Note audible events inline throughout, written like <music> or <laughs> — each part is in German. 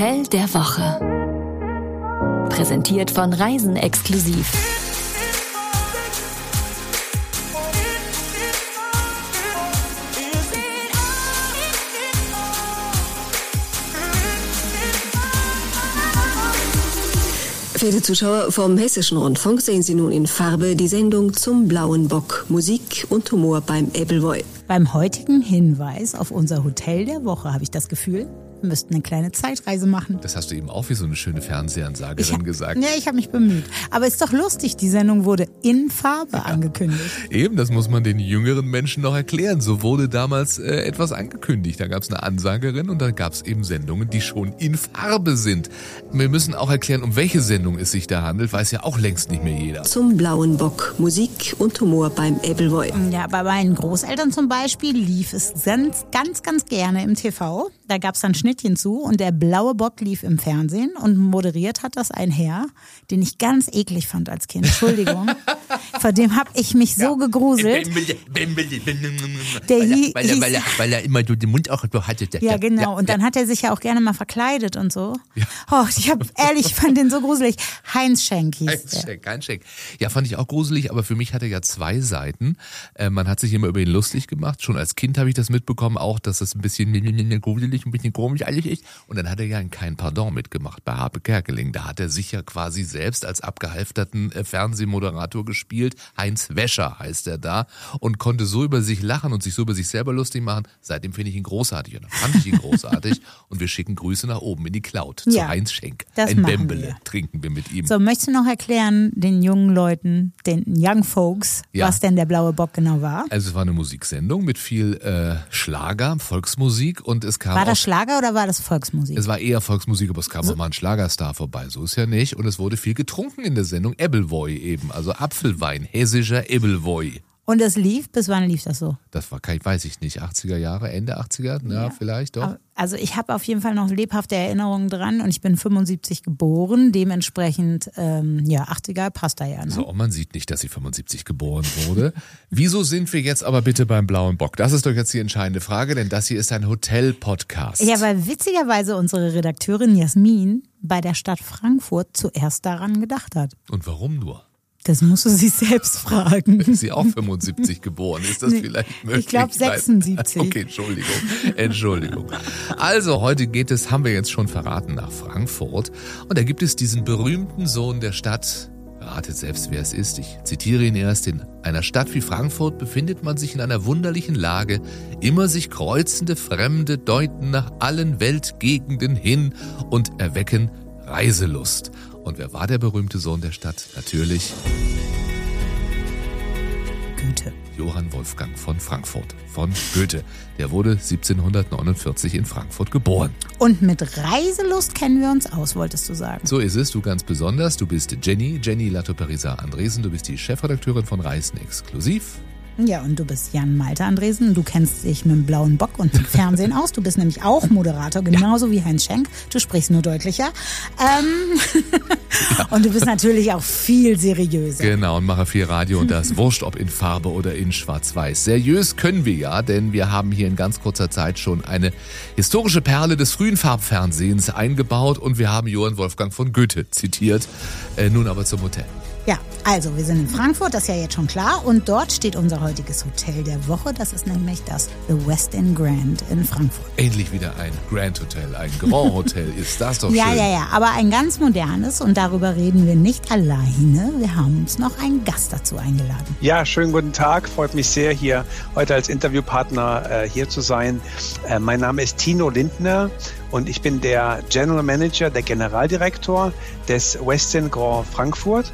Hotel der Woche. Präsentiert von Reisen exklusiv. Verehrte Zuschauer, vom Hessischen Rundfunk sehen Sie nun in Farbe die Sendung zum Blauen Bock. Musik und Humor beim Appleboy. Beim heutigen Hinweis auf unser Hotel der Woche habe ich das Gefühl, müssten eine kleine Zeitreise machen. Das hast du eben auch wie so eine schöne Fernsehansagerin Ich- gesagt. Ja, ich habe mich bemüht. Aber ist doch lustig, die Sendung wurde in Farbe angekündigt. Eben, das muss man den jüngeren Menschen noch erklären. So wurde damals äh, etwas angekündigt. Da gab es eine Ansagerin und da gab es eben Sendungen, die schon in Farbe sind. Wir müssen auch erklären, um welche Sendung es sich da handelt, weiß ja auch längst nicht mehr jeder. Zum Blauen Bock. Musik und Humor beim Appleboy. Ja, bei meinen Großeltern zum Beispiel lief es ganz, ganz, ganz gerne im TV. Da gab es dann Schnittchen zu und der blaue Bock lief im Fernsehen und moderiert hat das ein Herr, den ich ganz eklig fand als Kind. Entschuldigung. <laughs> Vor dem habe ich mich so gegruselt. Der weil, er, weil, er, weil, er, weil er immer so den Mund auch so hatte. Ja, genau. Und dann hat er sich ja auch gerne mal verkleidet und so. Oh, ich habe ehrlich, ich fand den so gruselig. Heinz Schenk hieß Kein der. Scheck, kein Scheck. Ja, fand ich auch gruselig, aber für mich hat er ja zwei Seiten. Äh, man hat sich immer über ihn lustig gemacht. Schon als Kind habe ich das mitbekommen, auch, dass es ein bisschen gruselig, ein bisschen komisch eigentlich ist. Und dann hat er ja in Kein Pardon mitgemacht bei Harpe Kerkeling. Da hat er sich ja quasi selbst als abgehalfterten äh, Fernsehmoderator gespielt. Heinz Wäscher heißt er da und konnte so über sich lachen und sich so über sich selber lustig machen. Seitdem finde ich ihn großartig und dann fand ich ihn großartig. <laughs> und wir schicken Grüße nach oben in die Cloud zu Ja, Heinz Schenk. Ein Bembele trinken wir mit ihm. So, möchtest du noch erklären den jungen Leuten, den Young Folks, Ja. was denn der blaue Bock genau war? Also es war eine Musiksendung mit viel äh, Schlager, Volksmusik und es kam War das Schlager oder war das Volksmusik? es war eher Volksmusik, aber es kam auch mal ein Schlagerstar vorbei. So ist ja nicht. Und es wurde viel getrunken in der Sendung. Ebbelwoi eben, also Apfelwein, hessischer Ebbelwoi. Und es lief, bis wann lief das so? Das war, weiß ich nicht, 80er Jahre, Ende 80er, ja, vielleicht doch. Also ich habe auf jeden Fall noch lebhafte Erinnerungen dran und ich bin 75 geboren, dementsprechend, ähm, ja, 80er passt da ja. Ne? So, und man sieht nicht, dass sie 75 geboren wurde. <laughs> Wieso sind wir jetzt aber bitte beim Blauen Bock? Das ist doch jetzt die entscheidende Frage, denn das hier ist ein Hotel-Podcast. Ja, weil witzigerweise unsere Redakteurin Jasmin bei der Stadt Frankfurt zuerst daran gedacht hat. Und warum nur? Das musst du sie selbst fragen. Ist sie auch 75 geboren? Ist das Nee, vielleicht möglich? ich glaub Nein. 76. Okay, Entschuldigung. Entschuldigung. Also, heute geht es, haben wir jetzt schon verraten, nach Frankfurt. Und da gibt es diesen berühmten Sohn der Stadt. Ratet selbst, wer es ist. Ich zitiere ihn erst. In einer Stadt wie Frankfurt befindet man sich in einer wunderlichen Lage. Immer sich kreuzende Fremde deuten nach allen Weltgegenden hin und erwecken Reiselust. Und wer war der berühmte Sohn der Stadt? Natürlich Güte. Johann Wolfgang von Frankfurt, von Goethe. Der wurde 1749 in Frankfurt geboren. Und mit Reiselust kennen wir uns aus, wolltest du sagen. So ist es, du ganz besonders. Du bist Jenny, Jenny Latto-Perisa Andresen. Du bist die Chefredakteurin von Reisen Exklusiv. Ja, und du bist Jan Malte Andresen. Du kennst dich mit dem blauen Bock und dem Fernsehen aus. Du bist nämlich auch Moderator, genauso wie Heinz Schenk. Du sprichst nur deutlicher. Ähm, <laughs> Und du bist natürlich auch viel seriöser. Genau, und mache viel Radio und das wurscht, ob in Farbe oder in Schwarz-Weiß. Seriös können wir ja, denn wir haben hier in ganz kurzer Zeit schon eine historische Perle des frühen Farbfernsehens eingebaut und wir haben Johann Wolfgang von Goethe zitiert. Äh, nun aber zum Hotel. Ja, also wir sind in Frankfurt, das ist ja jetzt schon klar. Und dort steht unser heutiges Hotel der Woche. Das ist nämlich das The West End Grand in Frankfurt. Endlich wieder ein Grand Hotel, ein Grand Hotel. <laughs> Ist das doch Ja, schön. ja, ja, aber ein ganz modernes und darüber reden wir nicht alleine. Wir haben uns noch einen Gast dazu eingeladen. Ja, schönen guten Tag. Freut mich sehr, hier heute als Interviewpartner äh, hier zu sein. Äh, mein Name ist Tino Lindner und ich bin der General Manager, der Generaldirektor des Westin Grand Frankfurt.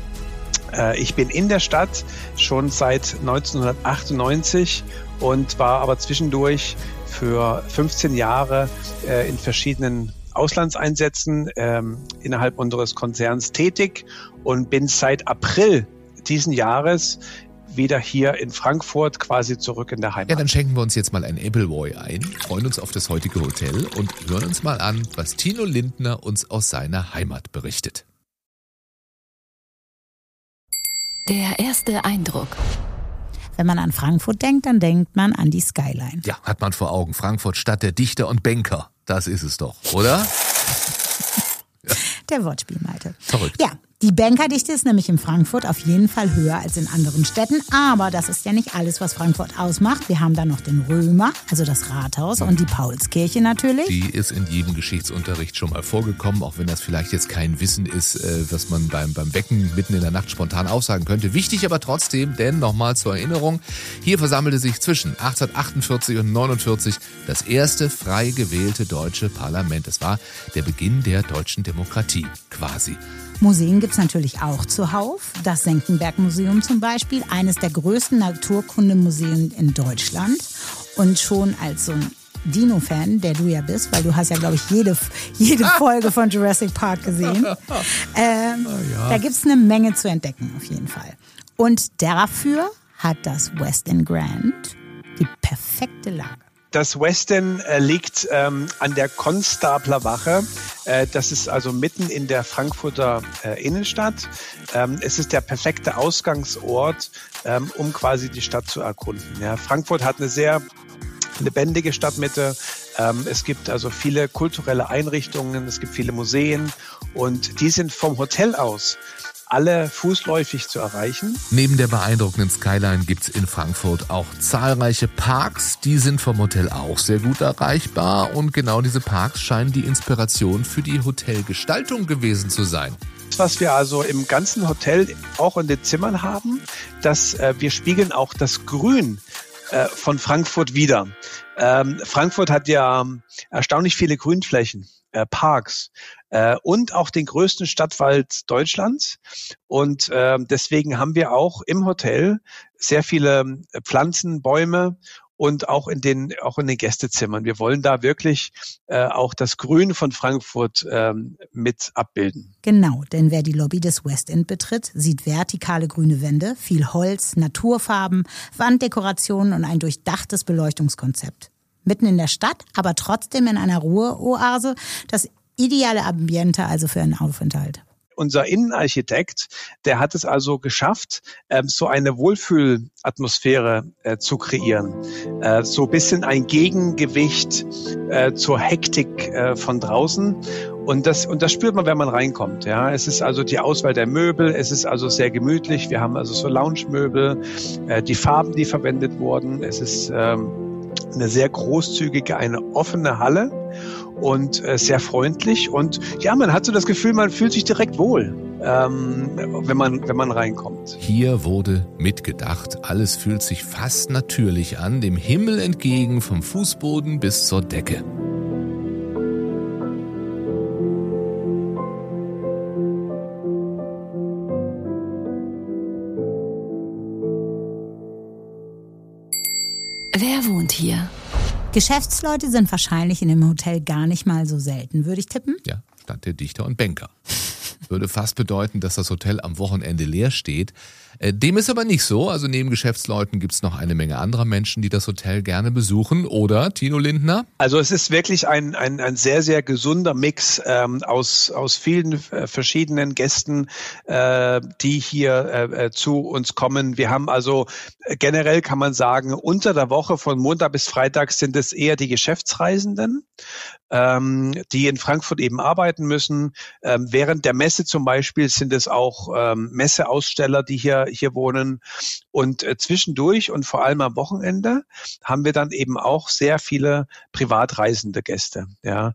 Äh, ich bin in der Stadt schon seit 1998 und war aber zwischendurch für 15 Jahre äh, in verschiedenen Auslandseinsätzen ähm, innerhalb unseres Konzerns tätig und bin seit April diesen Jahres wieder hier in Frankfurt quasi zurück in der Heimat. Ja, dann schenken wir uns jetzt mal ein Appleboy ein, freuen uns auf das heutige Hotel und hören uns mal an, was Tino Lindner uns aus seiner Heimat berichtet. Der erste Eindruck. Wenn man an Frankfurt denkt, dann denkt man an die Skyline. Ja, hat man vor Augen. Frankfurt, Stadt der Dichter und Banker. Das ist es doch, oder? <laughs> Der Wortspiel, Malte. Verrückt. Ja, die Bankerdichte ist nämlich in Frankfurt auf jeden Fall höher als in anderen Städten. Aber das ist ja nicht alles, was Frankfurt ausmacht. Wir haben da noch den Römer, also das Rathaus und die Paulskirche natürlich. Die ist in jedem Geschichtsunterricht schon mal vorgekommen, auch wenn das vielleicht jetzt kein Wissen ist, äh, was man beim, beim Wecken mitten in der Nacht spontan aufsagen könnte. Wichtig aber trotzdem, denn nochmal zur Erinnerung, hier versammelte sich zwischen 1848 und 49 das erste frei gewählte deutsche Parlament. Es war der Beginn der deutschen Demokratie quasi. Museen gibt's natürlich auch zuhauf. Das Senckenberg-Museum zum Beispiel, eines der größten Naturkundemuseen in Deutschland. Und schon als so ein Dino-Fan, der du ja bist, weil du hast ja, glaube ich, jede, jede <laughs> Folge von Jurassic Park gesehen. <laughs> Ähm, ja. Da gibt's eine Menge zu entdecken, auf jeden Fall. Und dafür hat das West End Grand die perfekte Lage. Das Weston äh, liegt ähm, an der Konstablerwache. Äh, das ist also mitten in der Frankfurter äh, Innenstadt. Ähm, es ist der perfekte Ausgangsort, ähm, um quasi die Stadt zu erkunden. Ja, Frankfurt hat eine sehr lebendige Stadtmitte. Ähm, es gibt also viele kulturelle Einrichtungen, es gibt viele Museen und die sind vom Hotel aus alle fußläufig zu erreichen. Neben der beeindruckenden Skyline gibt's in Frankfurt auch zahlreiche Parks. Die sind vom Hotel auch sehr gut erreichbar. Und genau diese Parks scheinen die Inspiration für die Hotelgestaltung gewesen zu sein. Was wir also im ganzen Hotel auch in den Zimmern haben, dass äh, wir spiegeln auch das Grün äh, von Frankfurt wieder. Ähm, Frankfurt hat ja ähm, erstaunlich viele Grünflächen, äh, Parks äh, und auch den größten Stadtwald Deutschlands. Und äh, deswegen haben wir auch im Hotel sehr viele äh, Pflanzen, Bäume und auch in den auch in den Gästezimmern. Wir wollen da wirklich äh, auch das Grün von Frankfurt ähm, mit abbilden. Genau, denn wer die Lobby des West End betritt, sieht vertikale grüne Wände, viel Holz, Naturfarben, Wanddekorationen und ein durchdachtes Beleuchtungskonzept. Mitten in der Stadt, aber trotzdem in einer Ruheoase, das ideale Ambiente also für einen Aufenthalt unser Innenarchitekt, der hat es also geschafft, ähm, so eine Wohlfühlatmosphäre äh, zu kreieren. Äh, so ein bisschen ein Gegengewicht äh, zur Hektik von draußen. Und das, und das spürt man, wenn man reinkommt. Ja, es ist also die Auswahl der Möbel. Es ist also sehr gemütlich. Wir haben also so Lounge-Möbel, die Farben, die verwendet wurden. Es ist ähm, eine sehr großzügige, eine offene Halle und äh, sehr freundlich. Und ja, man hat so das Gefühl, man fühlt sich direkt wohl, ähm, wenn, man, wenn man reinkommt. Hier wurde mitgedacht. Alles fühlt sich fast natürlich an, dem Himmel entgegen, vom Fußboden bis zur Decke. Geschäftsleute sind wahrscheinlich in dem Hotel gar nicht mal so selten, würde ich tippen. Ja, stand der Dichter und Banker. <laughs> Würde fast bedeuten, dass das Hotel am Wochenende leer steht. Äh, Dem ist aber nicht so. Also neben Geschäftsleuten gibt's noch eine Menge anderer Menschen, die das Hotel gerne besuchen. Oder, Tino Lindner? Also es ist wirklich ein, ein, ein sehr, sehr gesunder Mix ähm, aus, aus vielen äh, verschiedenen Gästen, äh, die hier äh, äh, zu uns kommen. Wir haben also generell kann man sagen, unter der Woche von Montag bis Freitag sind es eher die Geschäftsreisenden, ähm, die in Frankfurt eben arbeiten müssen. Ähm, während der Messe zum Beispiel sind es auch ähm, Messeaussteller, die hier, hier wohnen. Und äh, zwischendurch und vor allem am Wochenende haben wir dann eben auch sehr viele privatreisende Gäste. Ja,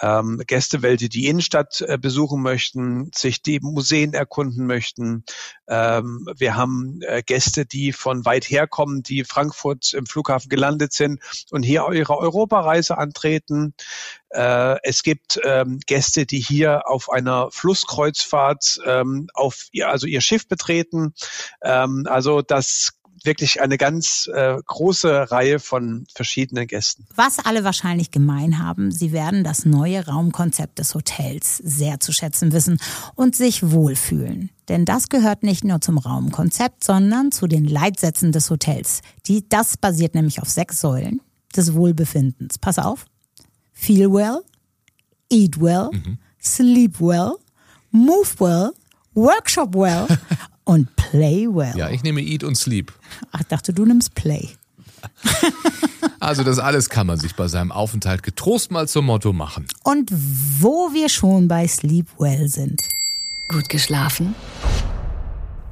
ähm, Gäste, welche die Innenstadt äh, besuchen möchten, sich die Museen erkunden möchten. Ähm, wir haben äh, Gäste, die von weit her kommen, die Frankfurt im Flughafen gelandet sind und hier ihre Europareise antreten. Äh, es gibt ähm, Gäste, die hier auf einer Flusskreuzfahrt ähm, auf ihr, also ihr Schiff betreten. Ähm, also das wirklich eine ganz äh, große Reihe von verschiedenen Gästen. Was alle wahrscheinlich gemein haben, sie werden das neue Raumkonzept des Hotels sehr zu schätzen wissen und sich wohlfühlen. Denn das gehört nicht nur zum Raumkonzept, sondern zu den Leitsätzen des Hotels. Die, das basiert nämlich auf sechs Säulen des Wohlbefindens. Pass auf. Feel well, eat well, sleep well, move well, workshop well <laughs> und play well. Ja, ich nehme Eat und Sleep. Ach, dachte, du nimmst Play. <laughs> Also das alles kann man sich bei seinem Aufenthalt getrost mal zum Motto machen. Und wo wir schon bei Sleep Well sind. Gut geschlafen?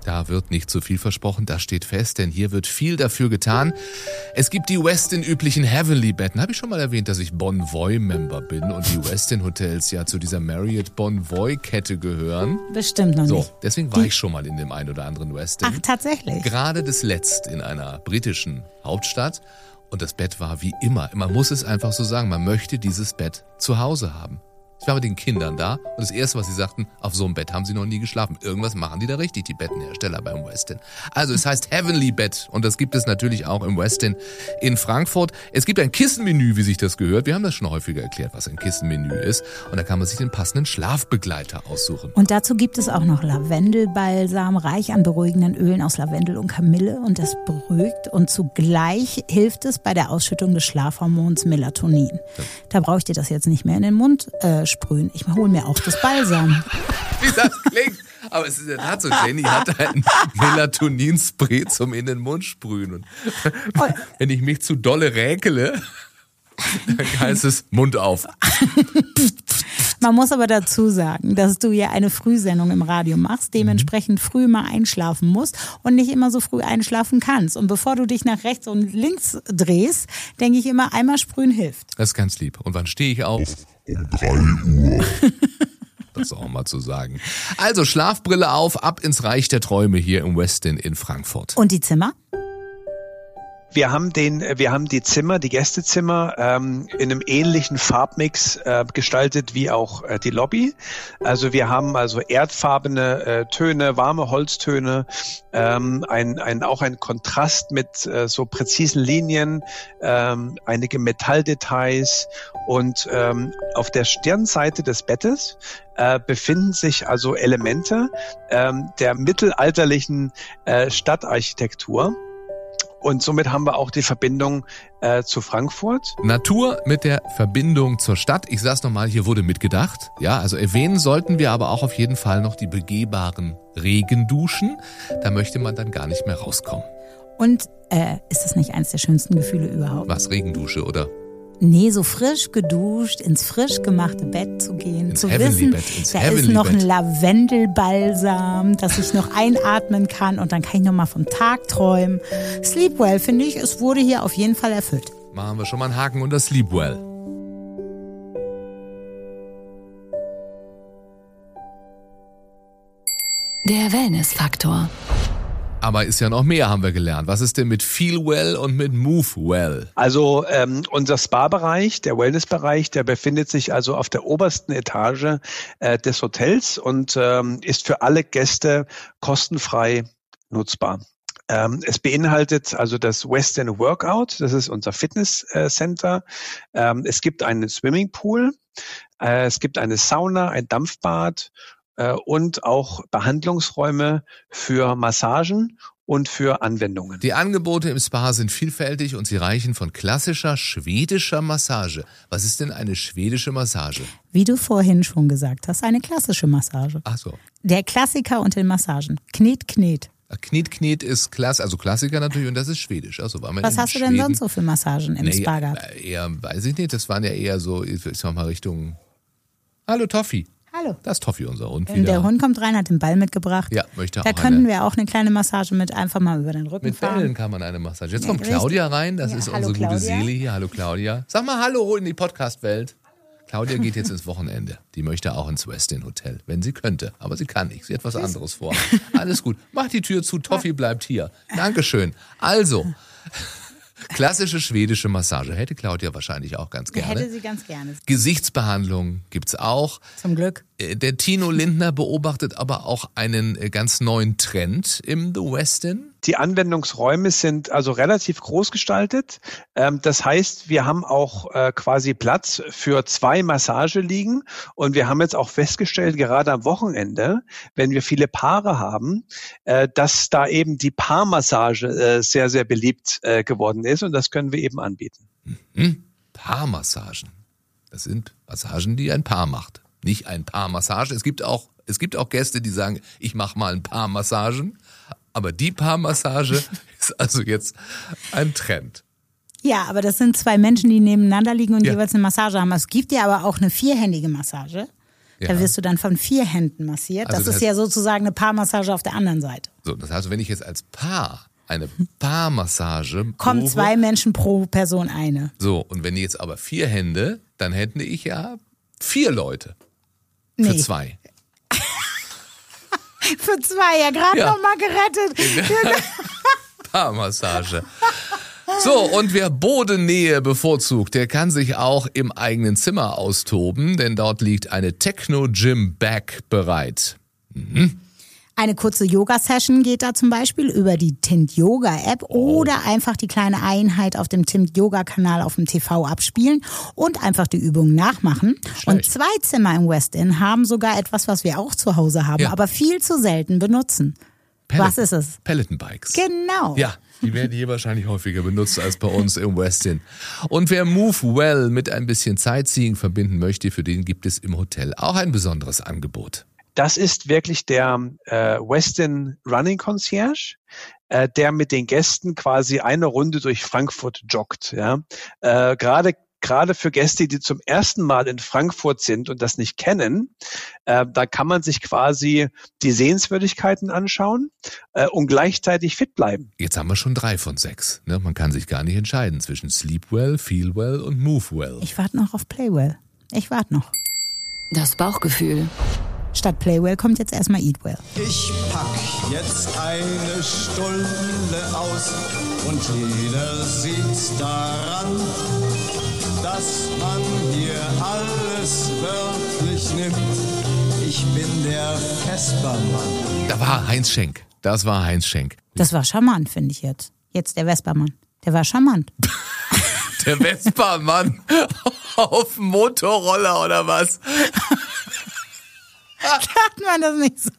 Da wird nicht zu viel versprochen, das steht fest, denn hier wird viel dafür getan. Es gibt die Westin-üblichen Heavenly-Betten. Habe ich schon mal erwähnt, dass ich Bonvoy-Member bin und die Westin-Hotels ja zu dieser Marriott Bonvoy-Kette gehören. Bestimmt noch So, nicht. deswegen war ich schon mal in dem ein oder anderen Westin. Ach, tatsächlich. Gerade das letzt in einer britischen Hauptstadt. Und das Bett war wie immer. Man muss es einfach so sagen, man möchte dieses Bett zu Hause haben. Ich war mit den Kindern da und das Erste, was sie sagten, auf so einem Bett haben sie noch nie geschlafen. Irgendwas machen die da richtig, die Bettenhersteller beim Westin. Also es heißt Heavenly Bed und das gibt es natürlich auch im Westin in Frankfurt. Es gibt ein Kissenmenü, wie sich das gehört. Wir haben das schon häufiger erklärt, was ein Kissenmenü ist. Und da kann man sich den passenden Schlafbegleiter aussuchen. Und dazu gibt es auch noch Lavendelbalsam, reich an beruhigenden Ölen aus Lavendel und Kamille. Und das beruhigt und zugleich hilft es bei der Ausschüttung des Schlafhormons Melatonin. Da brauche ich dir das jetzt nicht mehr in den Mund äh, sprühen. Ich hole mir auch das Balsam. <laughs> wie das klingt. Aber es ist in der Tat so, Jenny hat ein Melatonin-Spray zum in den Mund sprühen. Und wenn ich mich zu dolle räkele, dann heißt es Mund auf. <laughs> Man muss aber dazu sagen, dass du ja eine Frühsendung im Radio machst, dementsprechend früh mal einschlafen musst und nicht immer so früh einschlafen kannst. Und bevor du dich nach rechts und links drehst, denke ich immer, einmal sprühen hilft. Das ist ganz lieb. Und wann stehe ich auf? Um 3 Uhr. <laughs> Das auch mal zu sagen. Also Schlafbrille auf, ab ins Reich der Träume hier im Westin in Frankfurt. Und die Zimmer? Wir haben den, wir haben die Zimmer, die Gästezimmer ähm, in einem ähnlichen Farbmix äh, gestaltet wie auch äh, die Lobby. Also wir haben also erdfarbene äh, Töne, warme Holztöne, ähm, ein, ein auch ein Kontrast mit äh, so präzisen Linien, ähm, einige Metalldetails und ähm, auf der Stirnseite des Bettes äh, befinden sich also Elemente ähm, der mittelalterlichen äh, Stadtarchitektur. Und somit haben wir auch die Verbindung äh, zu Frankfurt. Natur mit der Verbindung zur Stadt. Ich sag's nochmal, hier wurde mitgedacht. Ja, also erwähnen sollten wir aber auch auf jeden Fall noch die begehbaren Regenduschen. Da möchte man dann gar nicht mehr rauskommen. Und äh, ist das nicht eins der schönsten Gefühle überhaupt? Was, Regendusche oder? Nee, so frisch geduscht, ins frisch gemachte Bett zu gehen, Ins zu Heavenly wissen, da Heavenly ist noch ein. Lavendelbalsam, dass ich noch einatmen kann und dann kann ich noch mal vom Tag träumen. Sleepwell finde ich, es wurde hier auf jeden Fall erfüllt. Machen wir schon mal einen Haken unter Sleepwell. Der Wellness-Faktor. Aber ist ja noch mehr, haben wir gelernt. Was ist denn mit Feel Well und mit Move Well? Also ähm, unser Spa-Bereich, der Wellness-Bereich, der befindet sich also auf der obersten Etage äh, des Hotels und ähm, ist für alle Gäste kostenfrei nutzbar. Ähm, es beinhaltet also das Western Workout, das ist unser Fitness-Center. Ähm, es gibt einen Swimmingpool, äh, es gibt eine Sauna, ein Dampfbad und auch Behandlungsräume für Massagen und für Anwendungen. Die Angebote im Spa sind vielfältig und sie reichen von klassischer schwedischer Massage. Was ist denn eine schwedische Massage? Wie du vorhin schon gesagt hast, eine klassische Massage. Ach so. Der Klassiker unter den Massagen. Knet, Knet. Knet, Knet ist Klass, also Klassiker natürlich und das ist Schwedisch. Also war man Was hast du denn Schweden- sonst so für Massagen im Nee, Spa gehabt? äh, Eher, weiß ich nicht, das waren ja eher so, ich sag mal Richtung. Hallo Toffi. Hallo. Das ist Toffi, unser Hund. Und wieder. der Hund kommt rein, hat den Ball mitgebracht. Ja, möchte Da auch könnten eine. wir auch eine kleine Massage mit einfach mal über den Rücken Mit fahren. Bällen kann man eine Massage. Jetzt Ja, kommt richtig. Claudia rein, das Ja, ist unsere gute Claudia. Seele hier. Hallo Claudia. Sag mal Hallo in die Podcast-Welt. Claudia geht jetzt ins Wochenende. Die möchte auch ins Westin Hotel, wenn sie könnte. Aber sie kann nicht. Sie hat was anderes vor. Alles gut. Mach die Tür zu. Toffi bleibt hier. Dankeschön. Also, klassische schwedische Massage. Hätte Claudia wahrscheinlich auch ganz Ja, hätte gerne. sie ganz gerne. Gesichtsbehandlung gibt's auch. Zum Glück. Äh, Der Tino Lindner beobachtet aber auch einen äh, ganz neuen Trend im The Westin. Die Anwendungsräume sind also relativ groß gestaltet. Ähm, das heißt, wir haben auch äh, quasi Platz für zwei Massageliegen. Und wir haben jetzt auch festgestellt, gerade am Wochenende, wenn wir viele Paare haben, äh, dass da eben die Paarmassage äh, sehr, sehr beliebt geworden ist. Und das können wir eben anbieten. Hm? Paarmassagen. Das sind Massagen, die ein Paar macht. Nicht ein Paarmassage. Es gibt auch, es gibt auch Gäste, die sagen, ich mache mal ein paar Massagen. Aber die Paarmassage <laughs> ist also jetzt ein Trend. Ja, aber das sind zwei Menschen, die nebeneinander liegen und Ja. jeweils eine Massage haben. Es gibt ja aber auch eine vierhändige Massage. Da Ja. wirst du dann von vier Händen massiert. Also das, das ist heißt- ja sozusagen eine Paarmassage auf der anderen Seite. So, das heißt, wenn ich jetzt als Paar eine Paarmassage Kommen zwei Menschen pro Person eine. So, und wenn jetzt aber vier Hände, dann hätte ich ja vier Leute für Nee. zwei. <laughs> Für zwei, ja gerade Ja. noch mal gerettet. <laughs> Paarmassage. So, und wer Bodennähe bevorzugt, der kann sich auch im eigenen Zimmer austoben, denn dort liegt eine Techno-Gym-Bag bereit. Eine kurze Yoga-Session geht da zum Beispiel über die Tint Yoga App Oh. oder einfach die kleine Einheit auf dem Tint Yoga Kanal auf dem TV abspielen und einfach die Übungen nachmachen. Und zwei Zimmer im West End haben sogar etwas, was wir auch zu Hause haben, Ja. aber viel zu selten benutzen. Was ist es? Peloton-Bikes. Genau. Ja, die werden hier wahrscheinlich häufiger benutzt als bei uns im Westin. Und wer Move Well mit ein bisschen Sightseeing verbinden möchte, für den gibt es im Hotel auch ein besonderes Angebot. Das ist wirklich der äh, Westin Running Concierge, äh, der mit den Gästen quasi eine Runde durch Frankfurt joggt. Ja? Äh, Gerade gerade für Gäste, die zum ersten Mal in Frankfurt sind und das nicht kennen, äh, da kann man sich quasi die Sehenswürdigkeiten anschauen äh, und gleichzeitig fit bleiben. Jetzt haben wir schon drei von sechs. Ne? Man kann sich gar nicht entscheiden zwischen Sleep Well, Feel Well und Move Well. Ich warte noch auf Playwell. Ich warte noch. Das Bauchgefühl. Statt Playwell kommt jetzt erstmal Eatwell. Ich pack jetzt eine Stunde aus und jeder sieht daran, dass man hier alles wörtlich nimmt. Ich bin der Vespermann. Da war Heinz Schenk. Das war Heinz Schenk. Das war charmant, finde ich jetzt. Jetzt der Vespermann. Der war charmant. <laughs> Der Vespa-Mann auf dem Motorroller oder was? <laughs> Hat man das nicht so?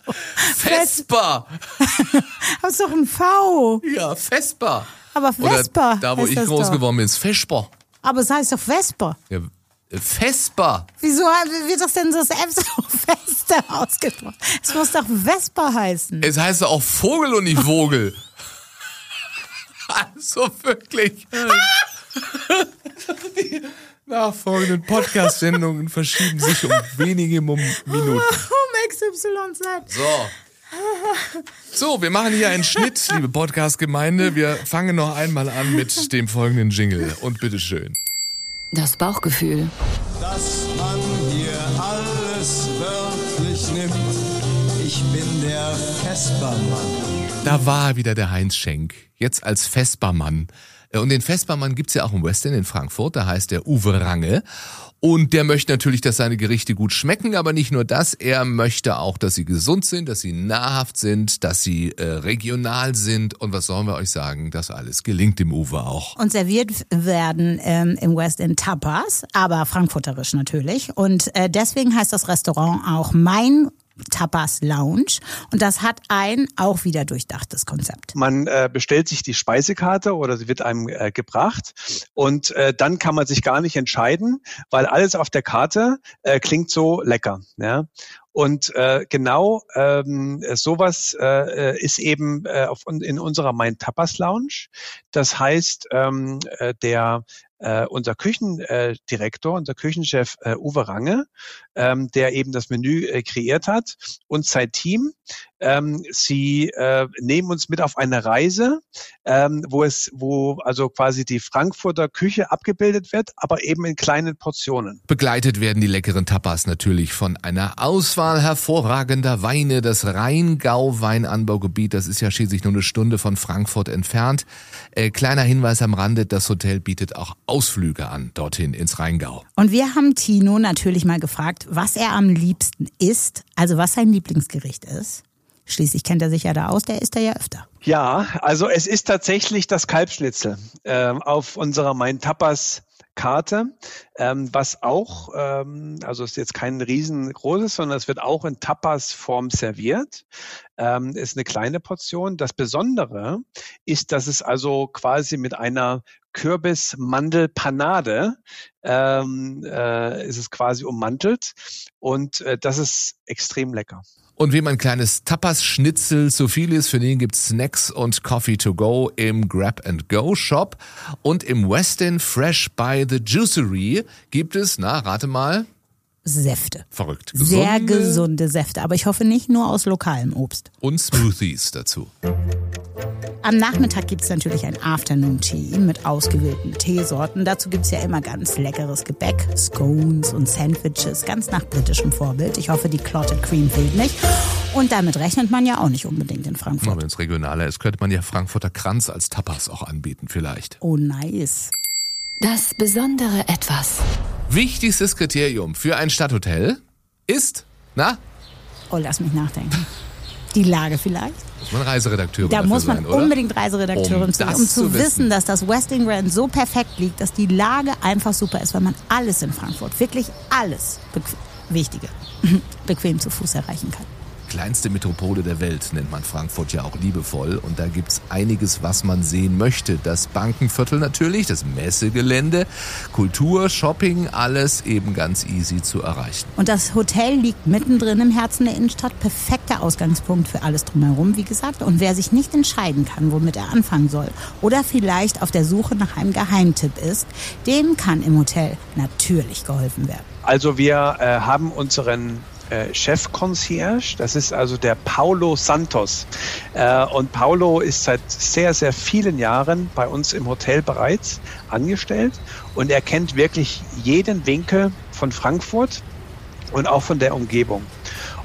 Vespa! <laughs> Das ist doch ein V. Ja, Vespa. Aber Vespa. Oder da, wo ich groß doch. geworden bin, ist Vespa. Aber es heißt doch Vespa. Ja, Vespa. Wieso wird das denn das F so <laughs> feste ausgesprochen? Es muss doch Vespa heißen. Es heißt doch auch Vogel und nicht Vogel. Also wirklich. Die nachfolgenden Podcast-Sendungen verschieben sich um wenige Mom Minuten. Um XYZ. So. So, wir machen hier einen Schnitt, liebe Podcast-Gemeinde. Wir fangen noch einmal an mit dem folgenden Jingle. Und bitteschön. Das Bauchgefühl. Dass man hier alles wörtlich nimmt. Ich bin der Vespermann. Da war wieder der Heinz Schenk, jetzt als Vespermann. Äh, Und den Vespermann gibt's ja auch im West End in Frankfurt, da heißt der Uwe Range. Und der möchte natürlich, dass seine Gerichte gut schmecken, aber nicht nur das, er möchte auch, dass sie gesund sind, dass sie nahrhaft sind, dass sie äh, regional sind. Und was sollen wir euch sagen, das alles gelingt dem Uwe auch. Und serviert werden ähm, im West End Tapas, aber frankfurterisch natürlich. Und äh, deswegen heißt das Restaurant auch Mein Tapas Lounge. Und das hat ein auch wieder durchdachtes Konzept. Man äh, bestellt sich die Speisekarte oder sie wird einem äh, gebracht und äh, dann kann man sich gar nicht entscheiden, weil alles auf der Karte äh, klingt so lecker. Ja? Und äh, genau ähm, sowas äh, ist eben äh, auf, in unserer Mein Tapas Lounge. Das heißt, ähm, äh, der äh, unser Küchendirektor, unser Küchenchef äh, Uwe Range, ähm, der eben das Menü äh, kreiert hat und sein Team. Ähm, sie äh, nehmen uns mit auf eine Reise, ähm, wo es, wo also quasi die Frankfurter Küche abgebildet wird, aber eben in kleinen Portionen. Begleitet werden die leckeren Tapas natürlich von einer Auswahl hervorragender Weine. Das Rheingau-Weinanbaugebiet, das ist ja schließlich nur eine Stunde von Frankfurt entfernt. Äh, kleiner Hinweis am Rande, das Hotel bietet auch Ausflüge an, dorthin ins Rheingau. Und wir haben Tino natürlich mal gefragt, was er am liebsten isst, also was sein Lieblingsgericht ist. Schließlich kennt er sich ja da aus, der isst er ja öfter. Ja, also es ist tatsächlich das Kalbschnitzel ähm, auf unserer Mein Tapas Karte, ähm, was auch, ähm, also ist jetzt kein riesengroßes, sondern es wird auch in Tapas-Form serviert. Ähm, ist eine kleine Portion. Das Besondere ist, dass es also quasi mit einer Kürbis-Mandel-Panade ähm, äh, ist es quasi ummantelt und äh, das ist extrem lecker. Und wem ein kleines Tapas-Schnitzel zu viel ist, für den gibt's Snacks und Coffee to go im Grab and Go Shop. Und im Westin Fresh by the Juicery gibt es, na, rate mal, Säfte. verrückt. Sehr gesunde gesunde Säfte, aber ich hoffe nicht nur aus lokalem Obst. Und Smoothies dazu. Am Nachmittag gibt's natürlich ein Afternoon Tea mit ausgewählten Teesorten. Dazu gibt's ja immer ganz leckeres Gebäck, Scones und Sandwiches, ganz nach britischem Vorbild. Ich hoffe, die Clotted Cream fehlt nicht. Und damit rechnet man ja auch nicht unbedingt in Frankfurt. Wenn es regionaler ist, könnte man ja Frankfurter Kranz als Tapas auch anbieten vielleicht. Oh, nice. Das besondere Etwas. Wichtigstes Kriterium für ein Stadthotel ist, na, Oh, lass mich nachdenken. Die Lage vielleicht? muss man Reiseredakteurin Da dafür muss man sein, oder? unbedingt Reiseredakteurin Um sein, um zu, zu wissen, wissen. dass das Westin Grand so perfekt liegt, dass die Lage einfach super ist, weil man alles in Frankfurt, wirklich alles bequ Wichtige, <laughs> bequem zu Fuß erreichen kann. Kleinste Metropole der Welt nennt man Frankfurt ja auch liebevoll. Und da gibt's einiges, was man sehen möchte. Das Bankenviertel natürlich, das Messegelände, Kultur, Shopping, alles eben ganz easy zu erreichen. Und das Hotel liegt mittendrin im Herzen der Innenstadt. Perfekter Ausgangspunkt für alles drumherum, wie gesagt. Und wer sich nicht entscheiden kann, womit er anfangen soll, oder vielleicht auf der Suche nach einem Geheimtipp ist, dem kann im Hotel natürlich geholfen werden. Also wir äh, haben unseren äh, Chef-Concierge, das ist also der Paulo Santos. Äh, und Paulo ist seit sehr, sehr vielen Jahren bei uns im Hotel bereits angestellt und er kennt wirklich jeden Winkel von Frankfurt und auch von der Umgebung.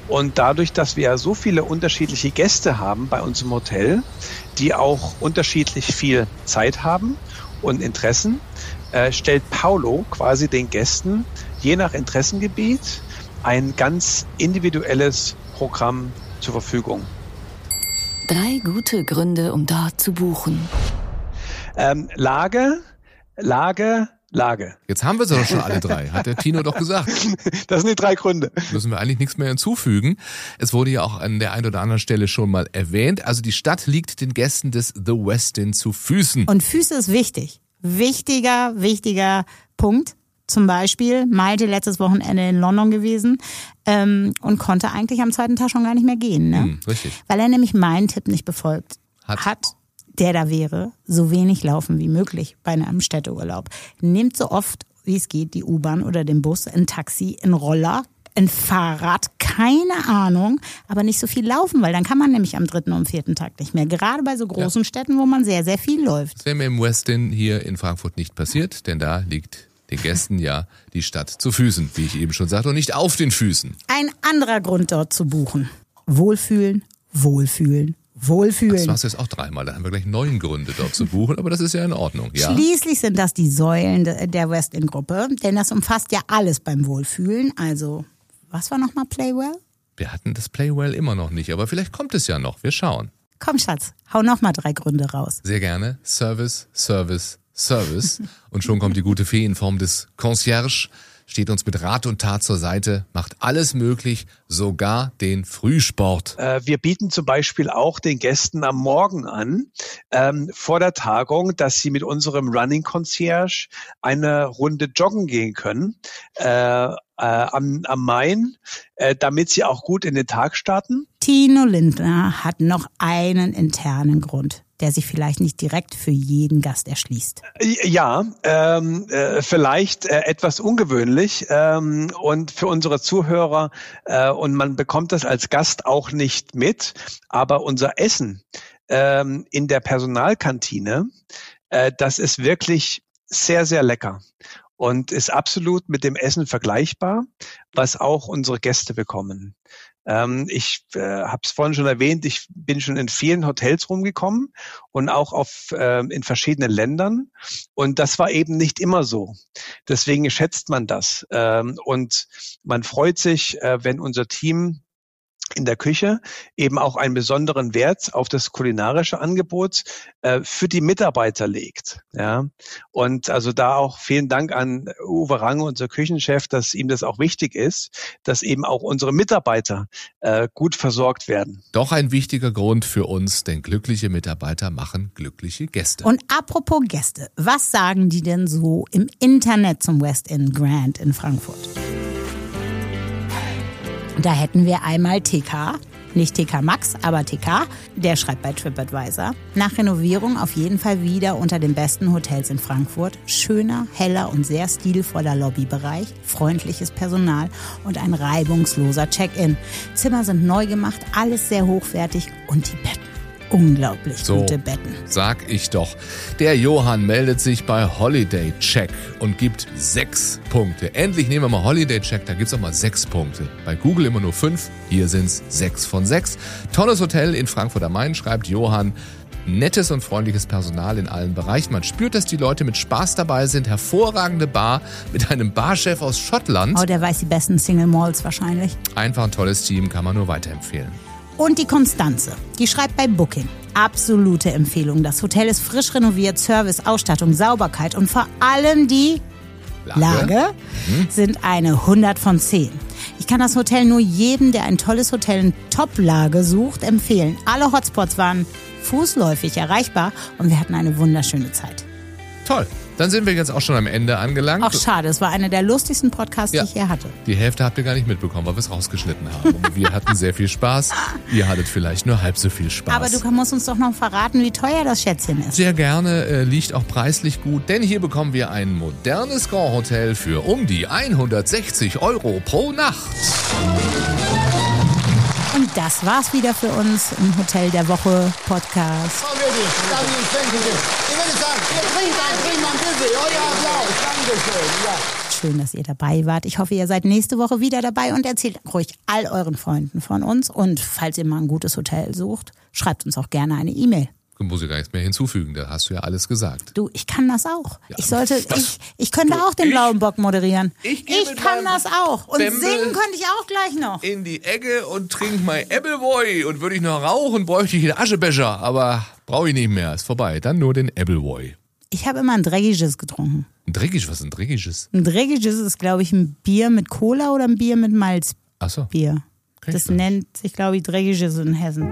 Und dadurch, dass wir so viele unterschiedliche Gäste haben bei uns im Hotel, die auch unterschiedlich viel Zeit haben und Interessen, äh, stellt Paulo quasi den Gästen je nach Interessengebiet ein ganz individuelles Programm zur Verfügung. Drei gute Gründe, um dort zu buchen. Ähm, Lage, Lage, Lage. Jetzt haben wir sie doch schon alle drei, hat der Tino doch gesagt. <laughs> Das sind die drei Gründe. Müssen wir eigentlich nichts mehr hinzufügen. Es wurde ja auch an der einen oder anderen Stelle schon mal erwähnt. Also die Stadt liegt den Gästen des The Westin zu Füßen. Und Füße ist wichtig. Wichtiger, wichtiger Punkt. Zum Beispiel Malte letztes Wochenende in London gewesen ähm, und konnte eigentlich am zweiten Tag schon gar nicht mehr gehen. Ne? Hm, richtig. Weil er nämlich meinen Tipp nicht befolgt Hat. hat. Der da wäre, so wenig laufen wie möglich bei einem Städteurlaub. Nehmt so oft wie es geht die U-Bahn oder den Bus, ein Taxi, ein Roller, ein Fahrrad, keine Ahnung, aber nicht so viel laufen, weil dann kann man nämlich am dritten und vierten Tag nicht mehr. Gerade bei so großen Städten, wo man sehr, sehr viel läuft. Das wäre mir im Westin hier in Frankfurt nicht passiert, denn da liegt den Gästen ja die Stadt zu Füßen, wie ich eben schon sagte, und nicht auf den Füßen. Ein anderer Grund dort zu buchen. Wohlfühlen, wohlfühlen, Das wohlfühlen. war's jetzt auch dreimal. Da haben wir gleich neun Gründe dort zu buchen, aber das ist ja in Ordnung. Ja. Schließlich sind das die Säulen de- der West-In-Gruppe, denn das umfasst ja alles beim Wohlfühlen. Also, was war nochmal Playwell? Wir hatten das Playwell immer noch nicht, aber vielleicht kommt es ja noch. Wir schauen. Komm, Schatz, hau nochmal drei Gründe raus. Sehr gerne. Service, Service, Service. Und schon kommt die gute Fee in Form des Concierge, steht uns mit Rat und Tat zur Seite, macht alles möglich, sogar den Frühsport. Äh, wir bieten zum Beispiel auch den Gästen am Morgen an, ähm, vor der Tagung, dass sie mit unserem Running Concierge eine Runde joggen gehen können äh, äh, am, am Main, äh, damit sie auch gut in den Tag starten. Tino Lindner hat noch einen internen Grund, der sich vielleicht nicht direkt für jeden Gast erschließt. Ja, ähm, äh, vielleicht äh, etwas ungewöhnlich ähm, und für unsere Zuhörer äh, und man bekommt das als Gast auch nicht mit, aber unser Essen ähm, in der Personalkantine, äh, das ist wirklich sehr, sehr lecker und ist absolut mit dem Essen vergleichbar, was auch unsere Gäste bekommen. Ähm, ich äh, habe es vorhin schon erwähnt, ich bin schon in vielen Hotels rumgekommen und auch auf, äh, in verschiedenen Ländern. Und das war eben nicht immer so. Deswegen schätzt man das. Ähm, und man freut sich, äh, wenn unser Team in der Küche eben auch einen besonderen Wert auf das kulinarische Angebot äh, für die Mitarbeiter legt. Ja, und also da auch vielen Dank an Uwe Range, unser Küchenchef, dass ihm das auch wichtig ist, dass eben auch unsere Mitarbeiter äh, gut versorgt werden. Doch ein wichtiger Grund für uns, denn glückliche Mitarbeiter machen glückliche Gäste. Und apropos Gäste, was sagen die denn so im Internet zum West End Grand in Frankfurt? Da hätten wir einmal TK, nicht TK Max, aber TK. Der schreibt bei TripAdvisor. Nach Renovierung auf jeden Fall wieder unter den besten Hotels in Frankfurt. Schöner, heller und sehr stilvoller Lobbybereich, freundliches Personal und ein reibungsloser Check-in. Zimmer sind neu gemacht, alles sehr hochwertig und die Betten. Unglaublich So. gute Betten. Sag ich doch. Der Johann meldet sich bei Holiday Check und gibt sechs Punkte. Endlich nehmen wir mal Holiday Check, da gibt's auch mal sechs Punkte. Bei Google immer nur fünf, hier sind's sechs von sechs. Tolles Hotel in Frankfurt am Main, schreibt Johann. Nettes und freundliches Personal in allen Bereichen. Man spürt, dass die Leute mit Spaß dabei sind. Hervorragende Bar mit einem Barchef aus Schottland. Oh, der weiß die besten Single Malls wahrscheinlich. Einfach ein tolles Team, kann man nur weiterempfehlen. Und die Konstanze, die schreibt bei Booking. Absolute Empfehlung. Das Hotel ist frisch renoviert, Service, Ausstattung, Sauberkeit und vor allem die Lage sind eine 100 von 10. Ich kann das Hotel nur jedem, der ein tolles Hotel in Top-Lage sucht, empfehlen. Alle Hotspots waren fußläufig erreichbar und wir hatten eine wunderschöne Zeit. Toll. Dann sind wir jetzt auch schon am Ende angelangt. Ach schade, es war einer der lustigsten Podcasts, Ja. die ich je hatte. Die Hälfte habt ihr gar nicht mitbekommen, weil wir es rausgeschnitten haben. Und wir hatten sehr viel Spaß. <laughs> Ihr hattet vielleicht nur halb so viel Spaß. Aber du musst uns doch noch verraten, wie teuer das Schätzchen ist. sehr gerne, äh, liegt auch preislich gut, denn hier bekommen wir ein modernes Grand Hotel für um die 160 Euro pro Nacht. Und das war's wieder für uns im Hotel der Woche Podcast. Frau Schön, dass ihr dabei wart. Ich hoffe, ihr seid nächste Woche wieder dabei und erzählt ruhig all euren Freunden von uns. Und falls ihr mal ein gutes Hotel sucht, schreibt uns auch gerne eine E-Mail. Du musst ja gar nichts mehr hinzufügen, da hast du ja alles gesagt. Du, ich kann das auch. Ja, ich sollte, was? ich, ich könnte Du, auch den ich? blauen Bock moderieren. Ich mit kann das auch. Und Bämbel singen könnte ich auch gleich noch. In die Ecke und trink mein Appleboy. Und würde ich noch rauchen, bräuchte ich einen Aschebecher. Aber brauche ich nicht mehr, ist vorbei. Dann nur den Appleboy. Ich habe immer ein dreckiges getrunken. Ein dreckiges, was ist ein dreckiges? Ein dreckiges ist, glaube ich, ein Bier mit Cola oder ein Bier mit Malzbier. Achso. Das nennt sich, glaube ich, dreckiges in Hessen.